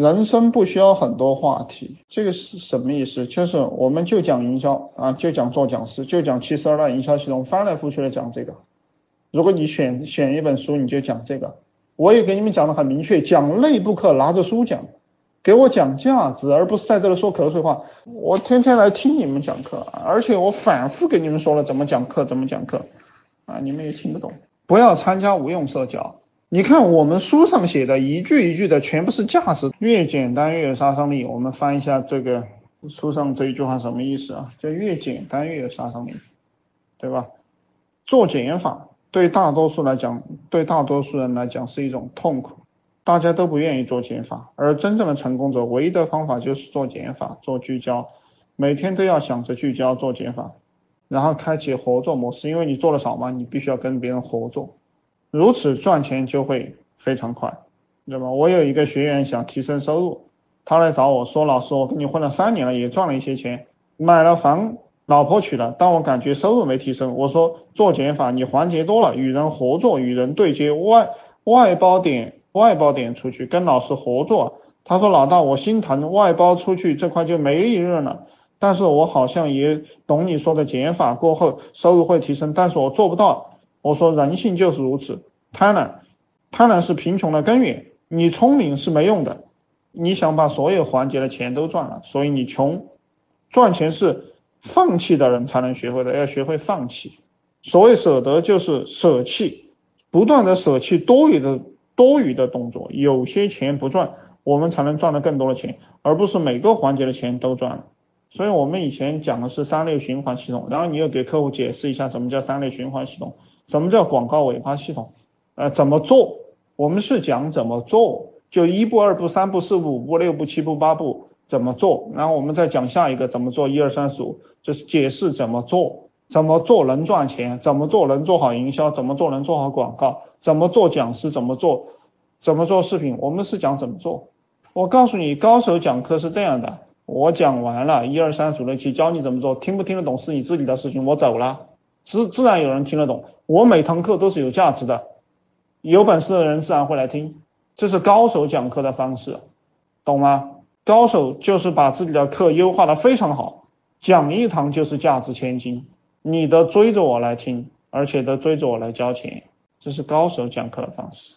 人生不需要很多话题，这个是什么意思？就是我们就讲营销啊，就讲做讲师，就讲七十二大营销系统，翻来覆去的讲这个。如果你选选一本书，你就讲这个。我也给你们讲的很明确，讲内部课拿着书讲，给我讲价值，而不是在这里说口水话。我天天来听你们讲课，而且我反复给你们说了怎么讲课，怎么讲课啊，你们也听不懂。不要参加无用社交。你看我们书上写的一句一句的全部是价值，越简单越有杀伤力。我们翻一下这个书上这一句话什么意思啊？叫越简单越有杀伤力，对吧？做减法。对大多数来讲，对大多数人来讲是一种痛苦，大家都不愿意做减法，而真正的成功者，唯一的方法就是做减法，做聚焦，每天都要想着聚焦做减法，然后开启合作模式，因为你做的少嘛，你必须要跟别人合作，如此赚钱就会非常快，对吧？我有一个学员想提升收入，他来找我说，老师，我跟你混了三年了，也赚了一些钱，买了房。老婆娶了，但我感觉收入没提升。我说做减法，你环节多了，与人合作，与人对接，外外包点外包点出去，跟老师合作。他说老大，我心疼外包出去这块就没利润了。但是我好像也懂你说的减法过后收入会提升，但是我做不到。我说人性就是如此，贪婪，贪婪是贫穷的根源。你聪明是没用的，你想把所有环节的钱都赚了，所以你穷，赚钱是。放弃的人才能学会的，要学会放弃。所谓舍得，就是舍弃，不断的舍弃多余的多余的动作。有些钱不赚，我们才能赚到更多的钱，而不是每个环节的钱都赚了。所以我们以前讲的是三类循环系统，然后你又给客户解释一下什么叫三类循环系统，什么叫广告尾巴系统，呃，怎么做？我们是讲怎么做，就一步、二步、三步、四步、五步、六步、七步、八步怎么做，然后我们再讲下一个怎么做，一二三四五。就是解释怎么做，怎么做能赚钱，怎么做能做好营销，怎么做能做好广告，怎么做讲师，怎么做，怎么做视频，我们是讲怎么做。我告诉你，高手讲课是这样的，我讲完了，一二三四五六七，教你怎么做，听不听得懂是你自己的事情，我走了，自自然有人听得懂。我每堂课都是有价值的，有本事的人自然会来听，这是高手讲课的方式，懂吗？高手就是把自己的课优化的非常好。讲一堂就是价值千金，你的追着我来听，而且都追着我来交钱，这是高手讲课的方式。